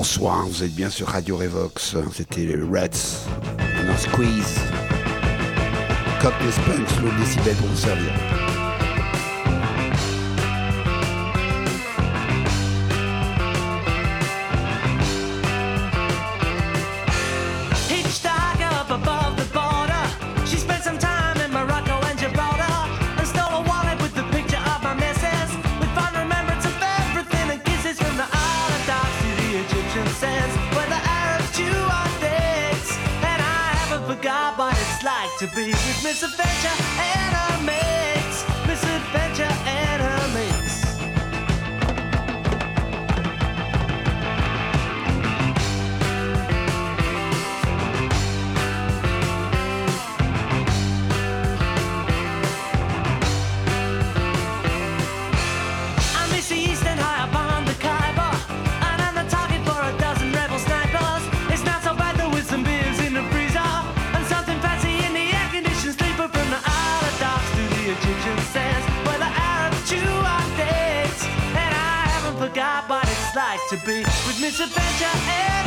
Bonsoir, vous êtes bien sur Radio Revox. C'était les Reds. On squeeze. Cocktail Punch, l'eau décibel pour vous servir. and sands where the Arabs chew on dicks. And I haven't forgot what it's like to be with misadventure and a man. Misadventure. Eh?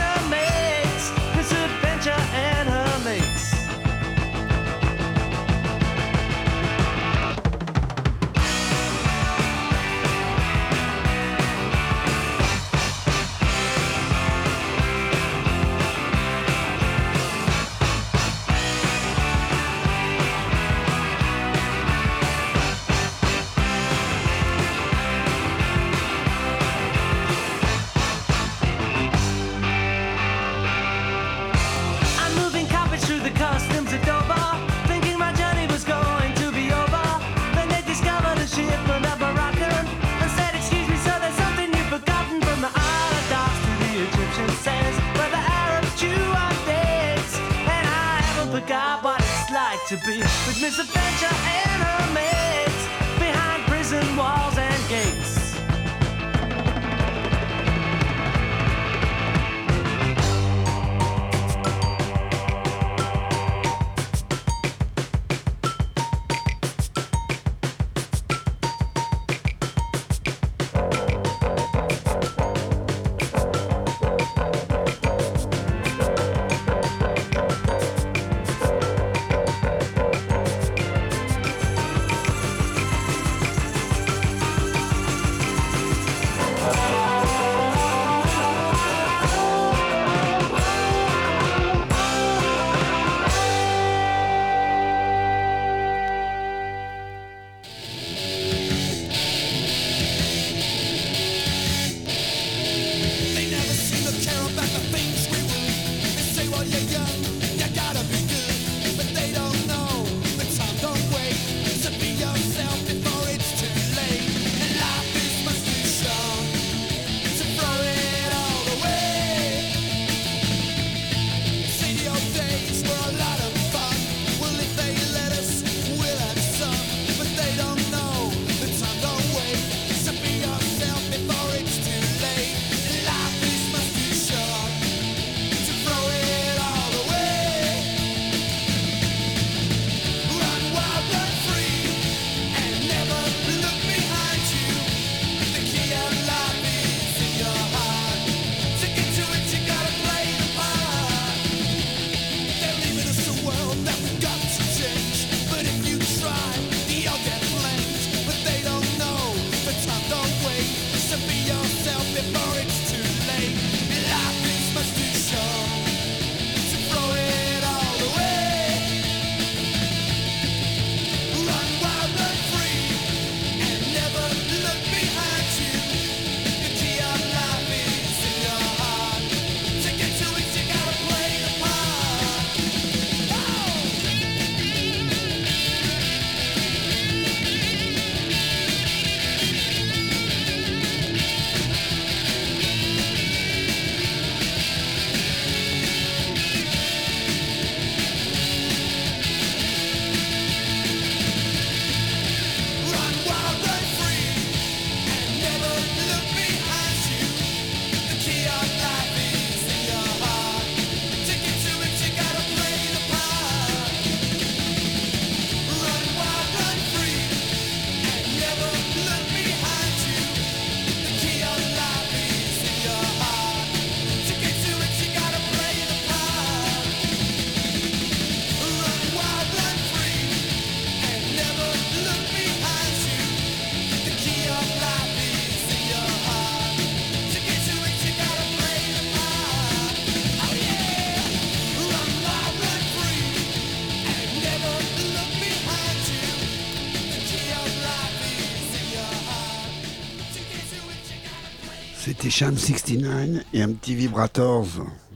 Sham 69 et un petit Vibrators.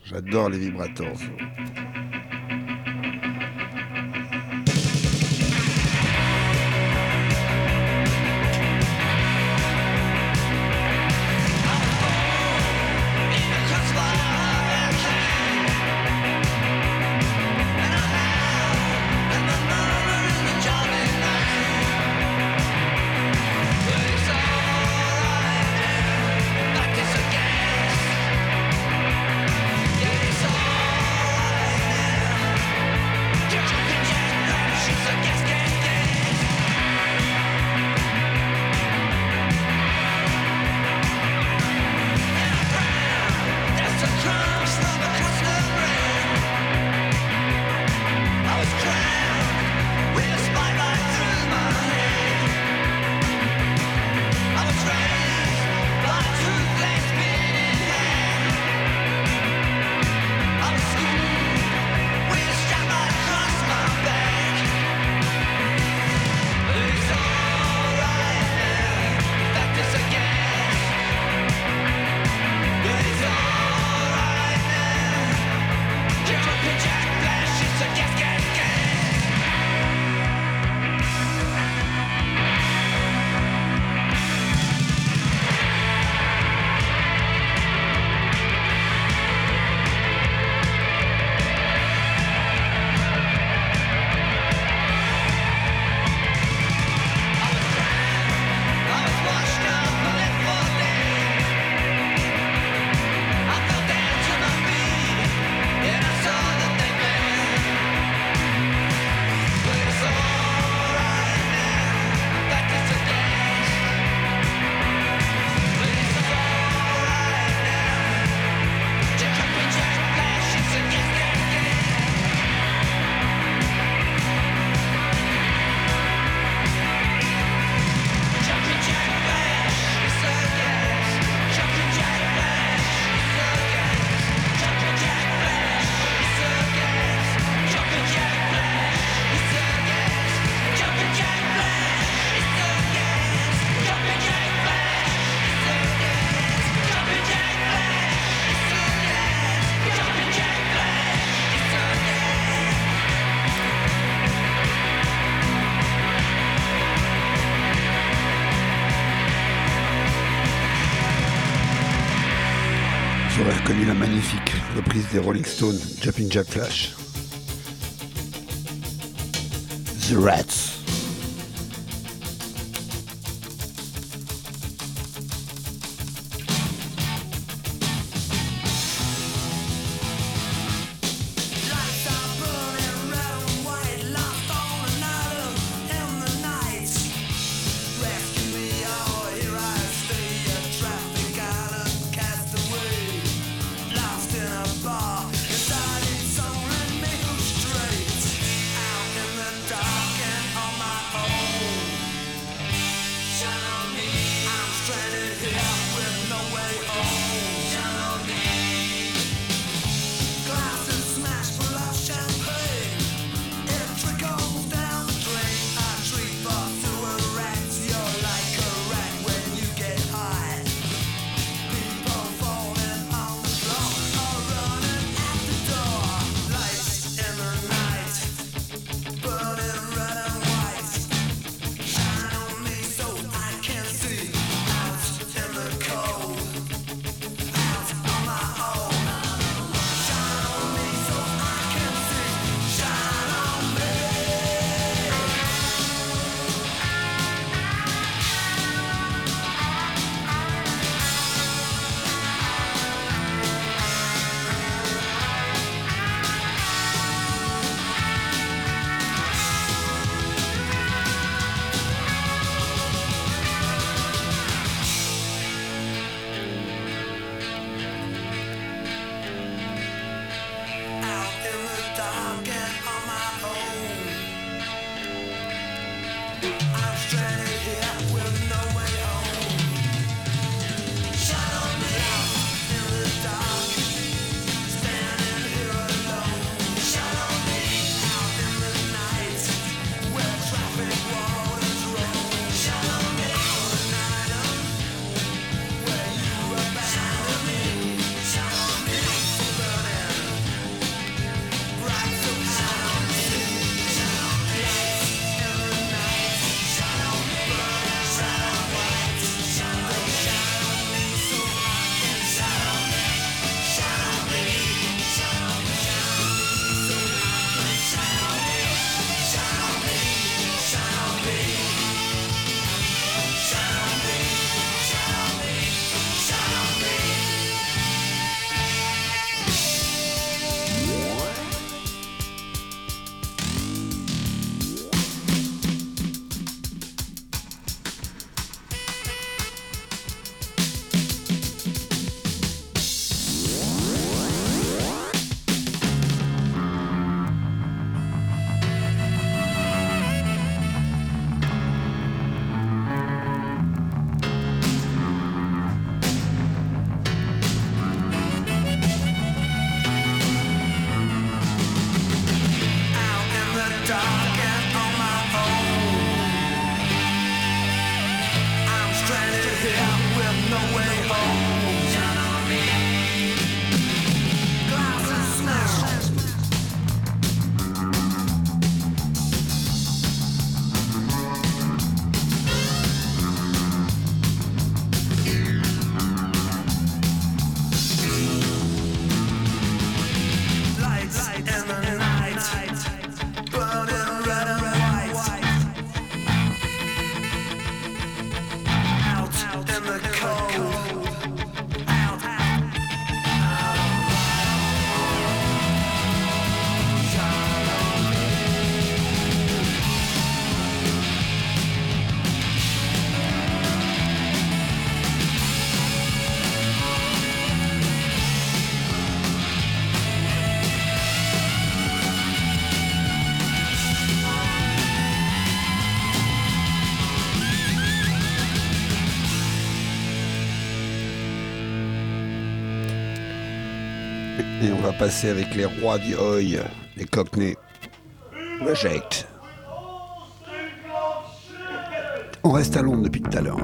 J'adore les Vibrators. Des Rolling Stones, Jumping Jack Flash. The Rats. passer avec les rois du Hoy, les Cockneys. Reject. On reste à Londres depuis tout à l'heure.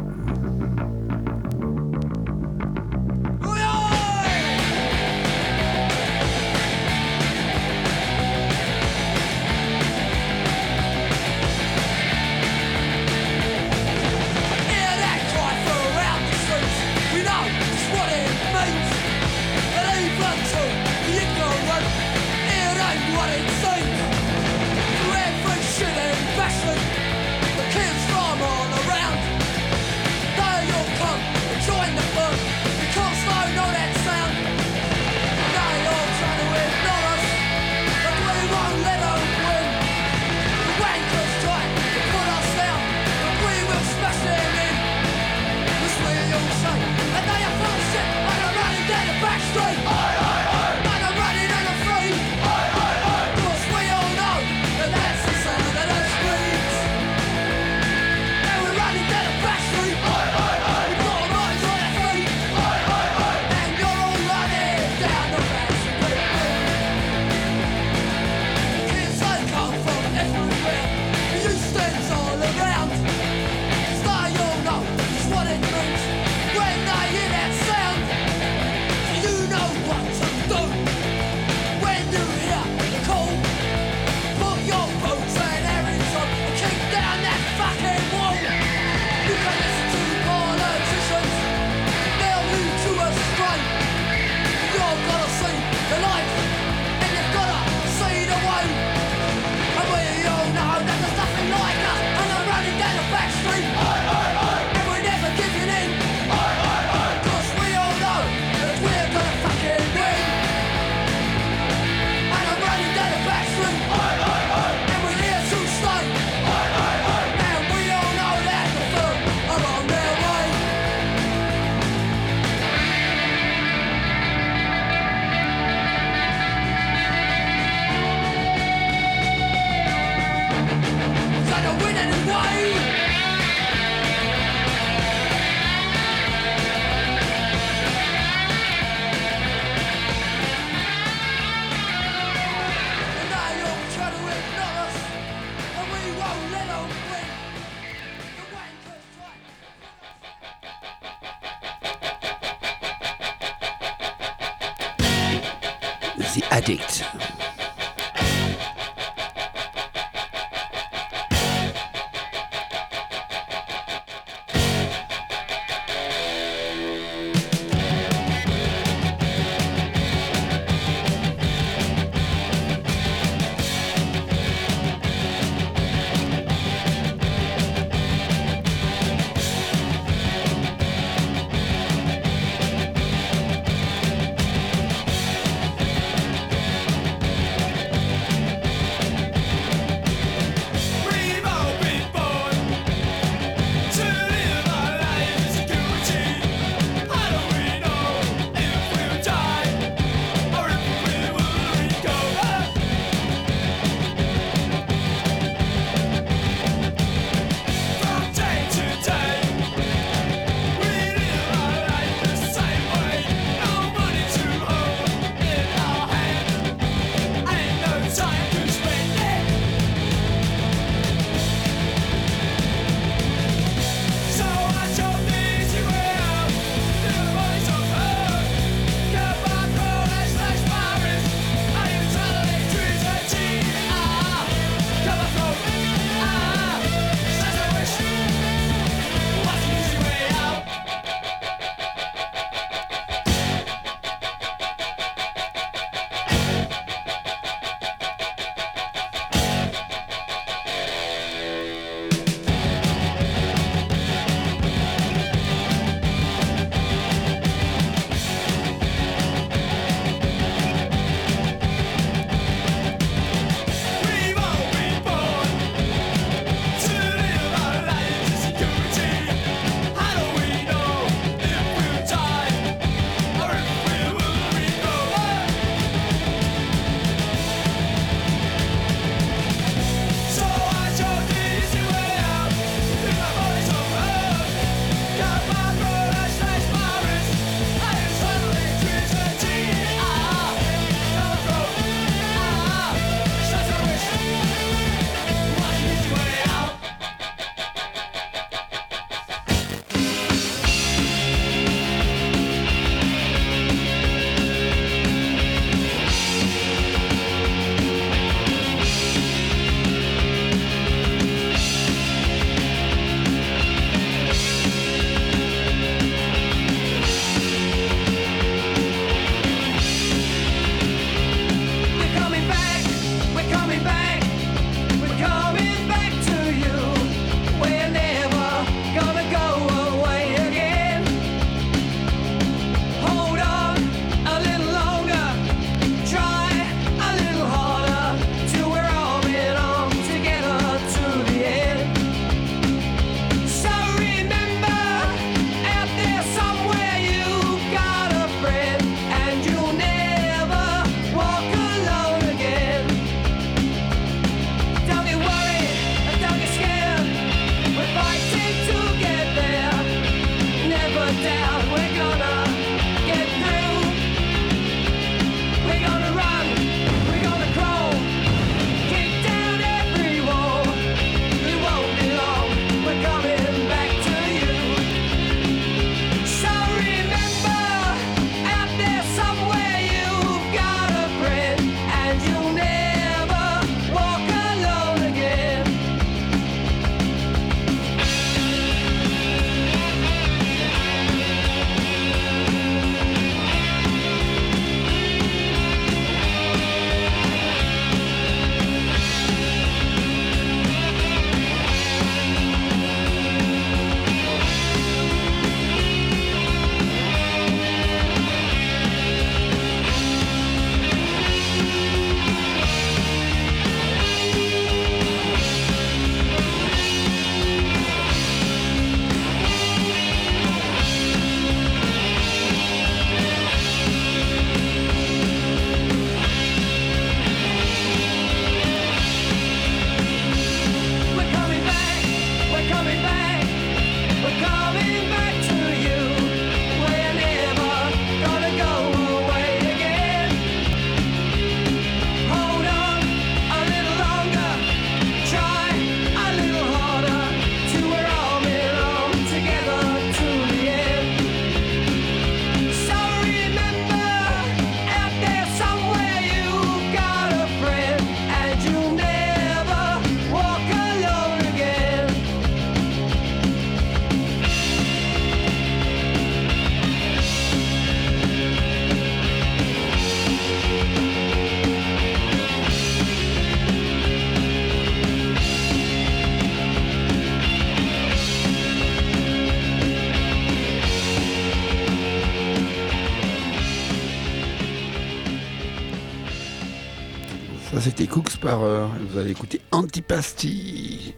C'était Cooks par heure. Vous allez écouter Antipasti,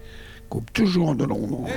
groupe toujours de Londres.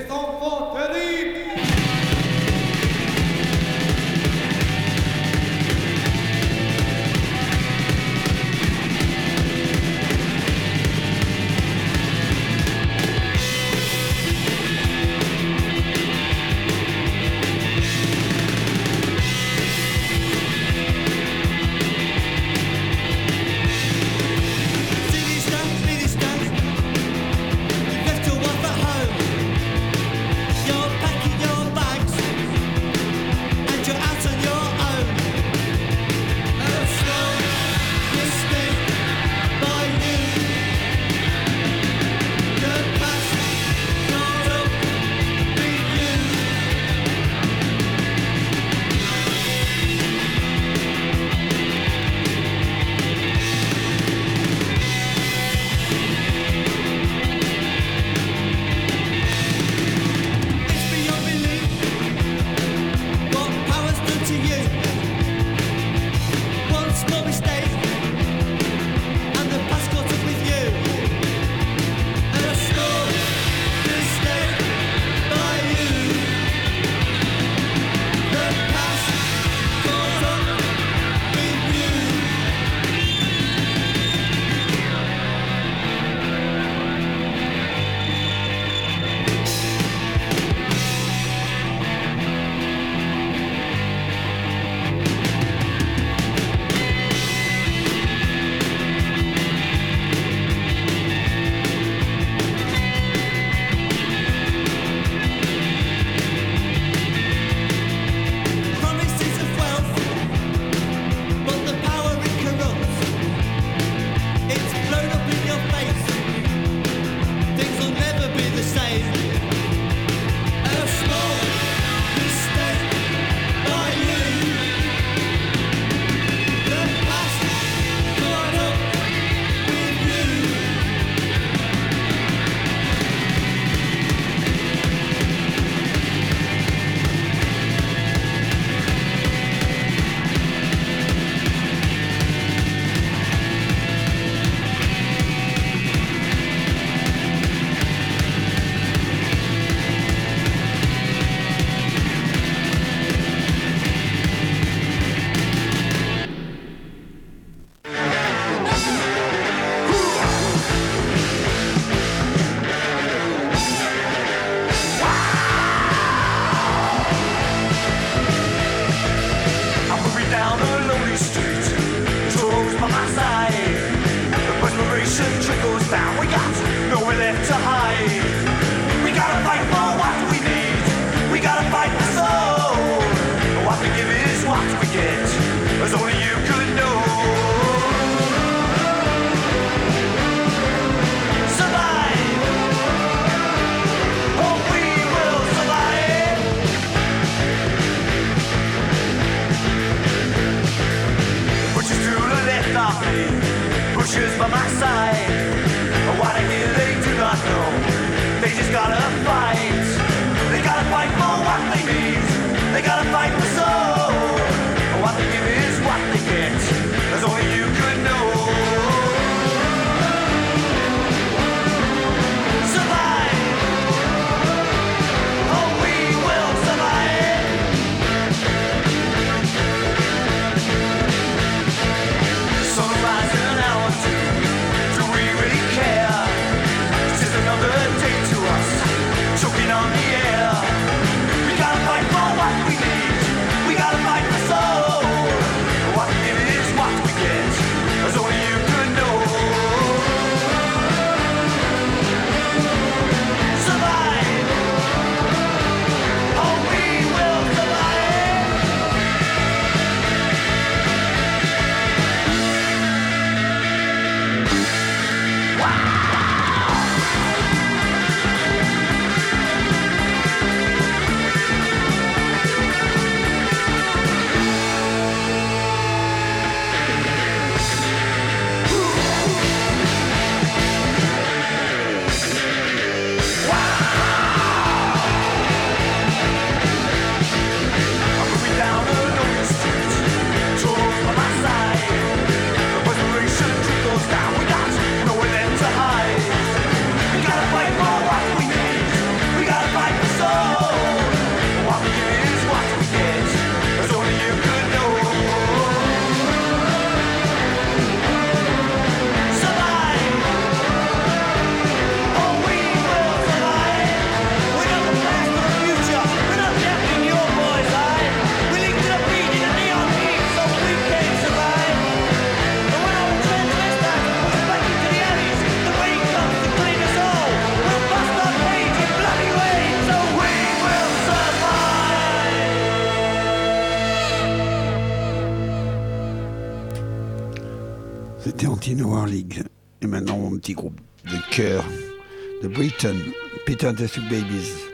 Two Babies.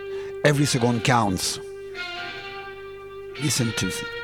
Every second counts. Listen to it.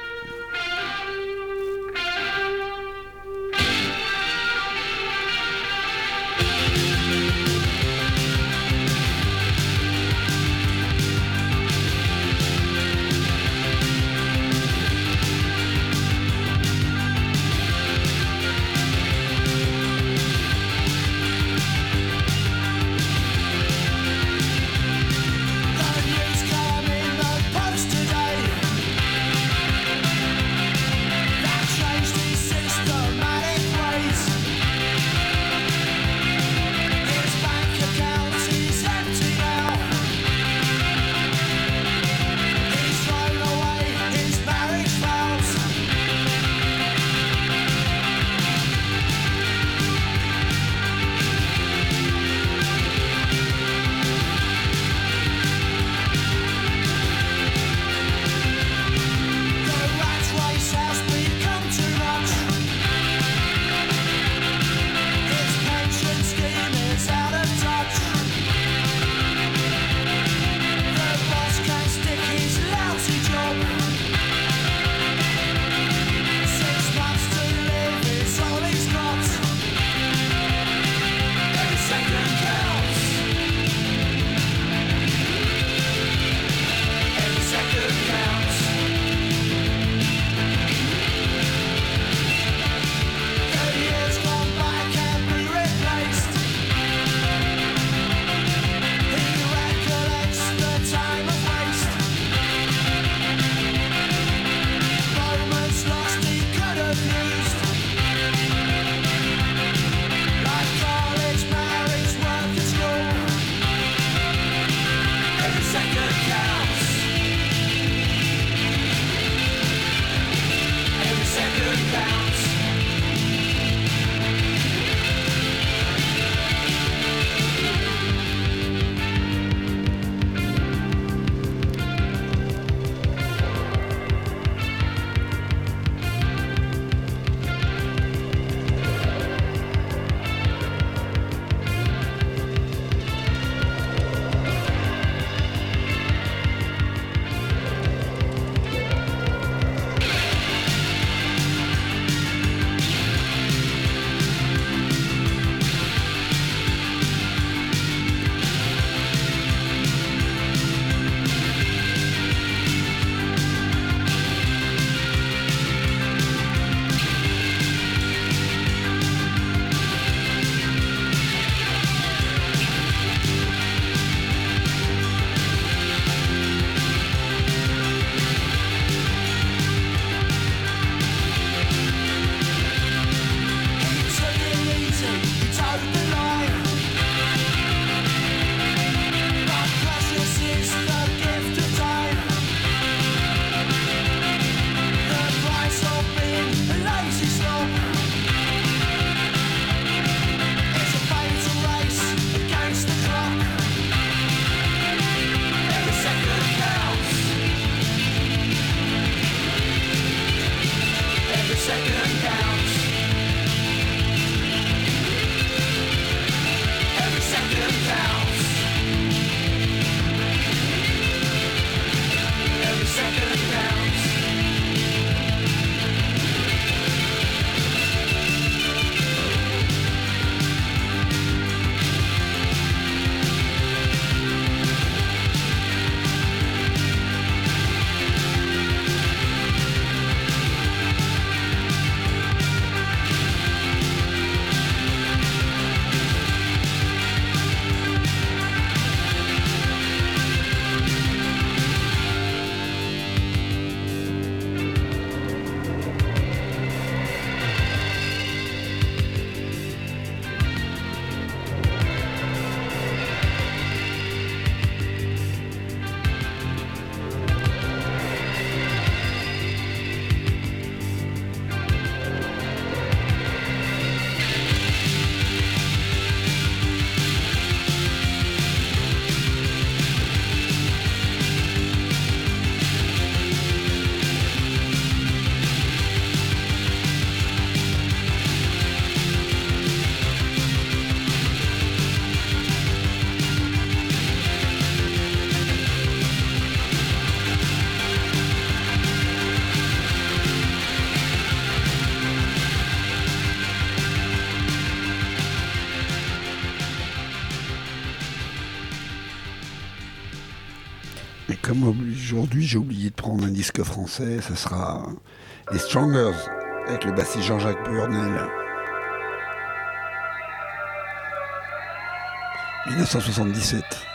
aujourd'hui, j'ai oublié de prendre un disque français, ce sera les Strongers avec le bassiste Jean-Jacques Burnel. 1977.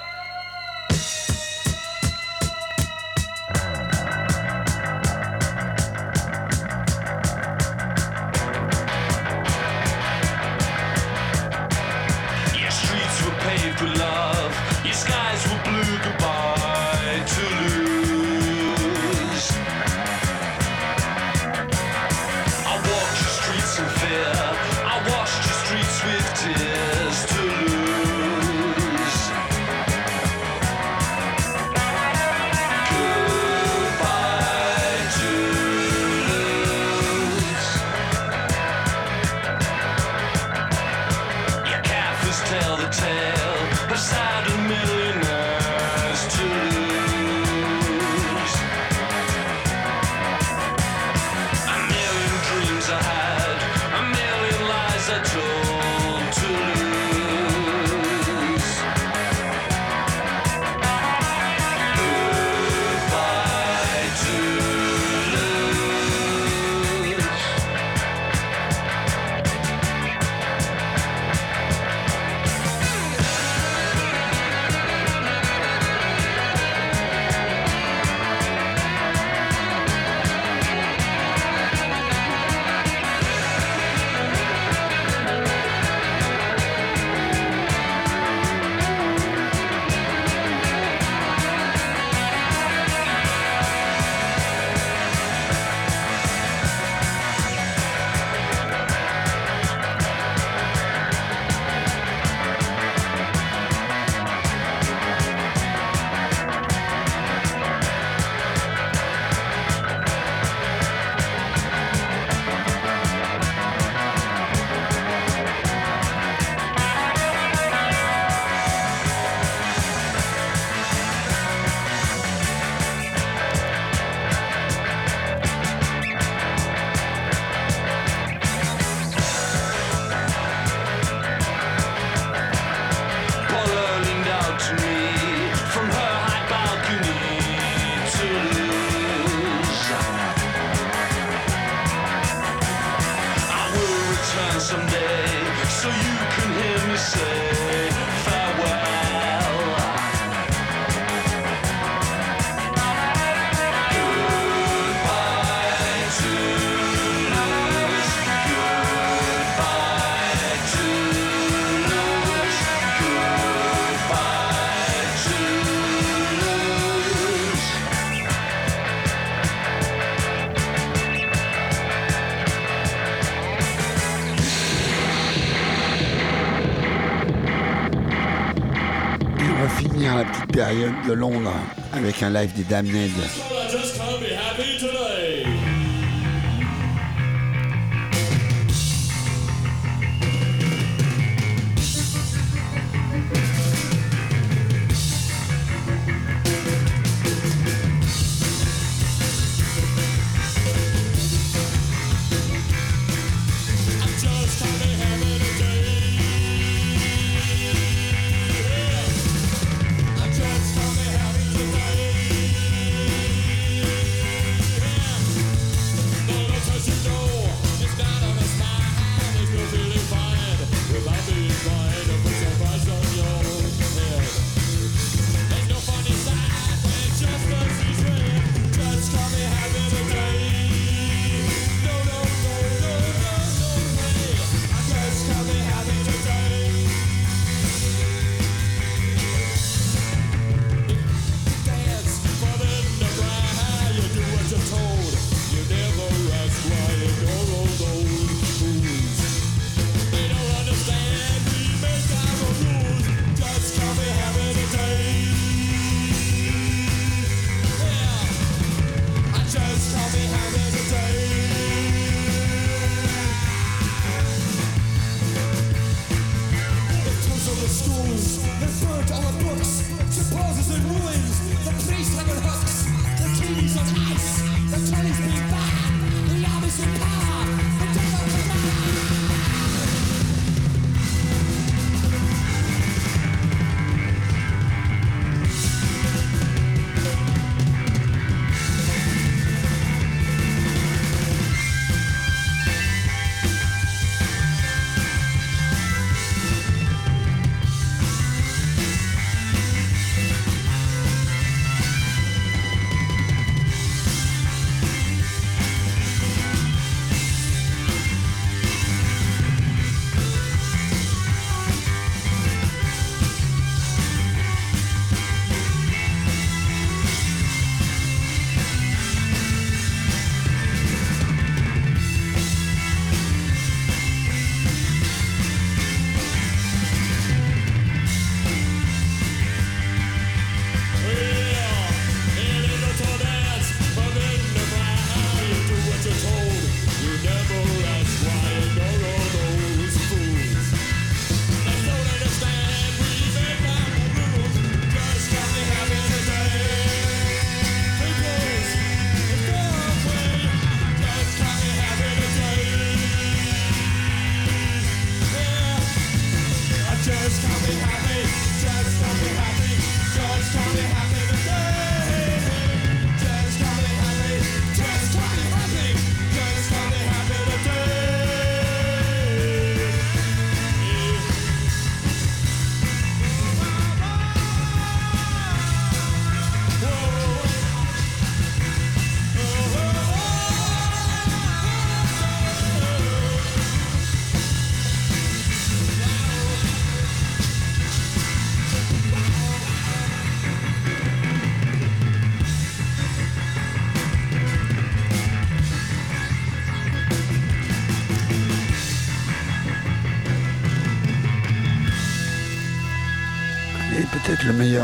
période de Londres avec un live des Damned.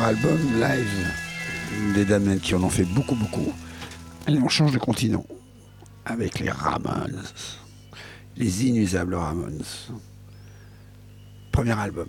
album live des Damned qui en ont fait beaucoup beaucoup. Et on change de continent avec les Ramones, les inusables Ramones. Premier album.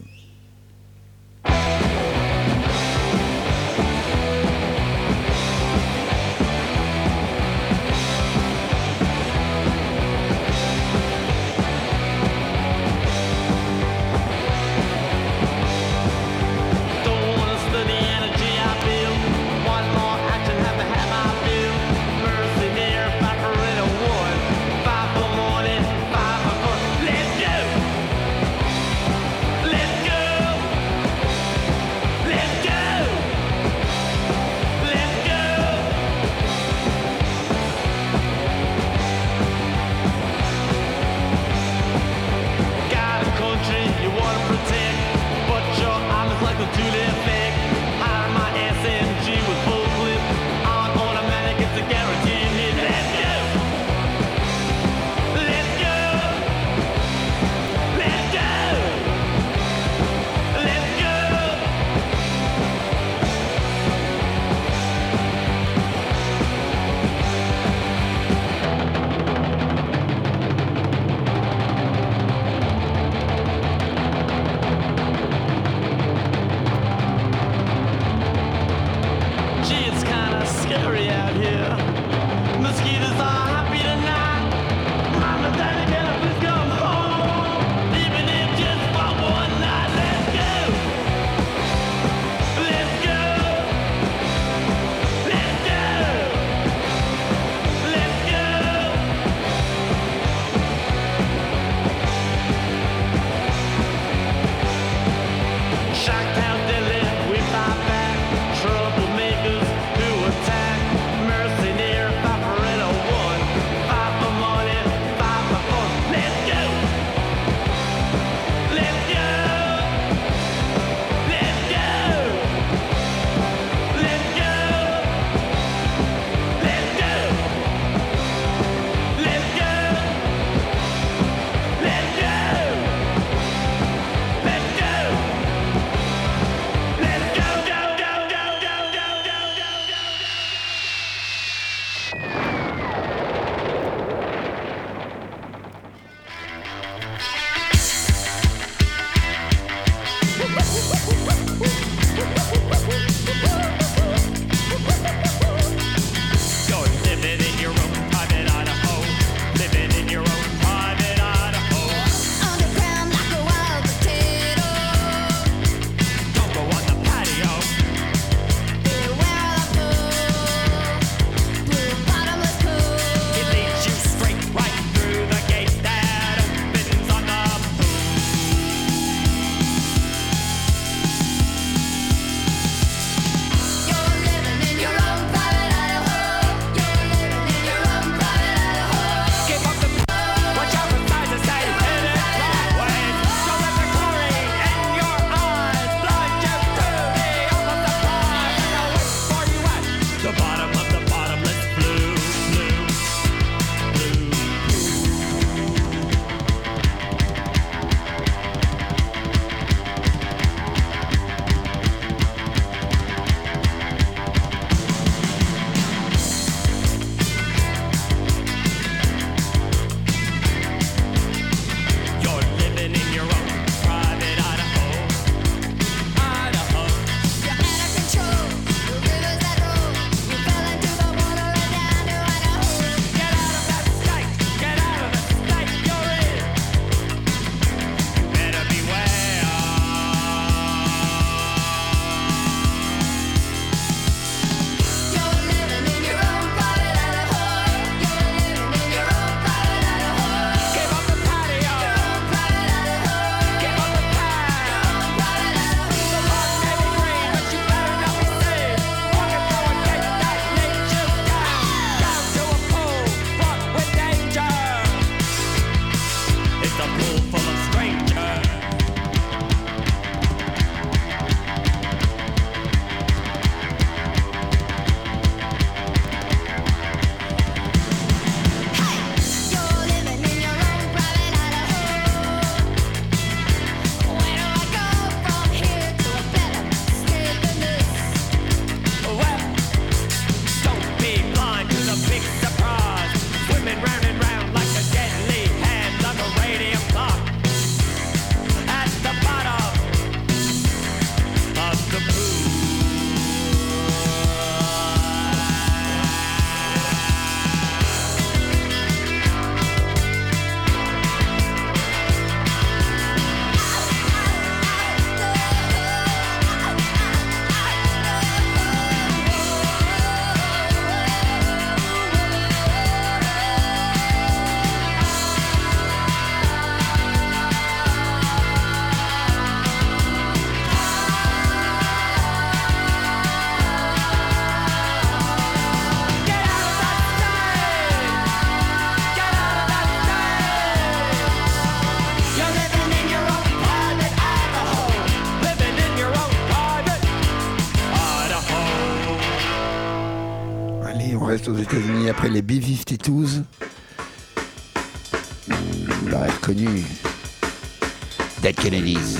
Dead Kennedys.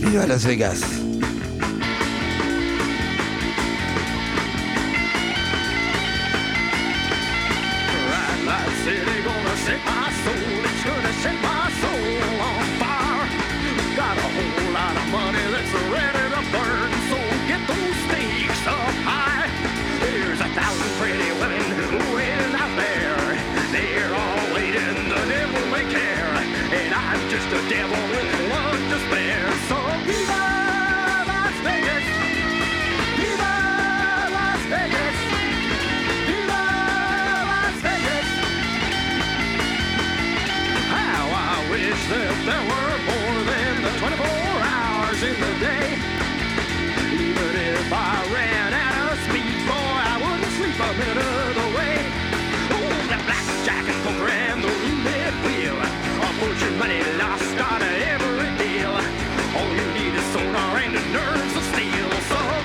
Viva Las Vegas.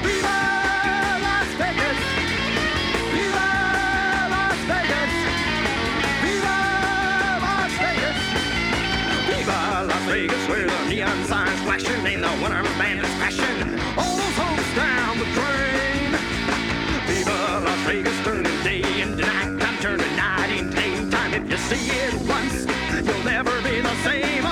viva Las Vegas! Viva Las Vegas! Viva Las Vegas! Viva Las Vegas, where the neon signs and the. All those down the drain. Viva Las Vegas, day into night. Night into daytime. If you see it once, you'll never same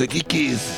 aqui 15.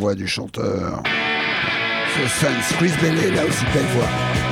voix du chanteur. The Fans, Chris Bailey, là aussi belle voix.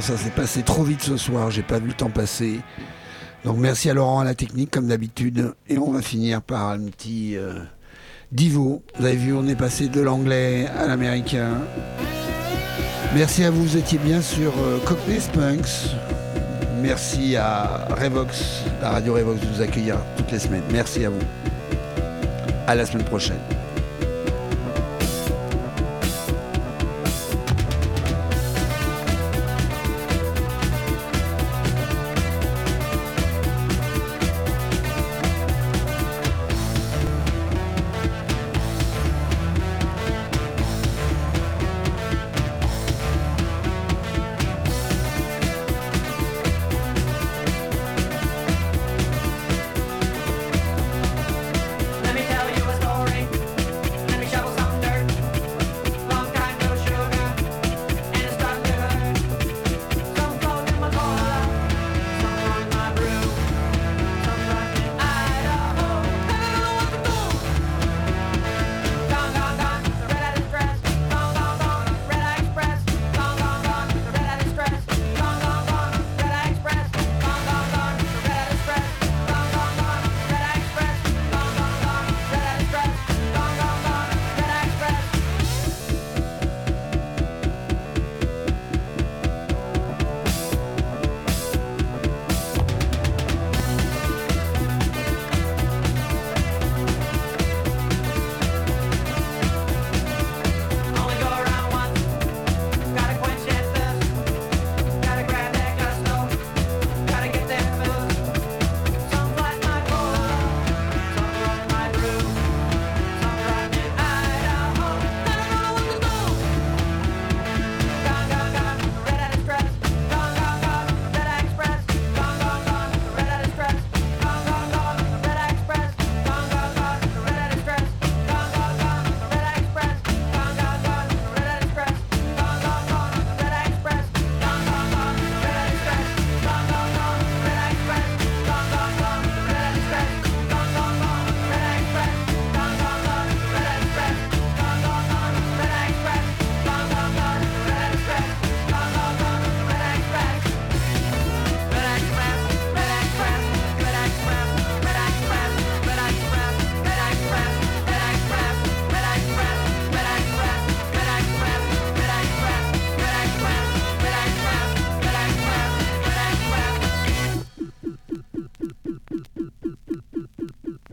ça s'est passé trop vite ce soir, j'ai pas vu le temps passer. Donc merci à Laurent à la technique comme d'habitude. Et on va finir par un petit euh, divo. Vous avez vu, on est passé de l'anglais à l'américain. Merci à vous, vous étiez bien sur euh, Cockney Spunks. Merci à Revox, la radio Revox de nous accueillir toutes les semaines. Merci à vous. À la semaine prochaine.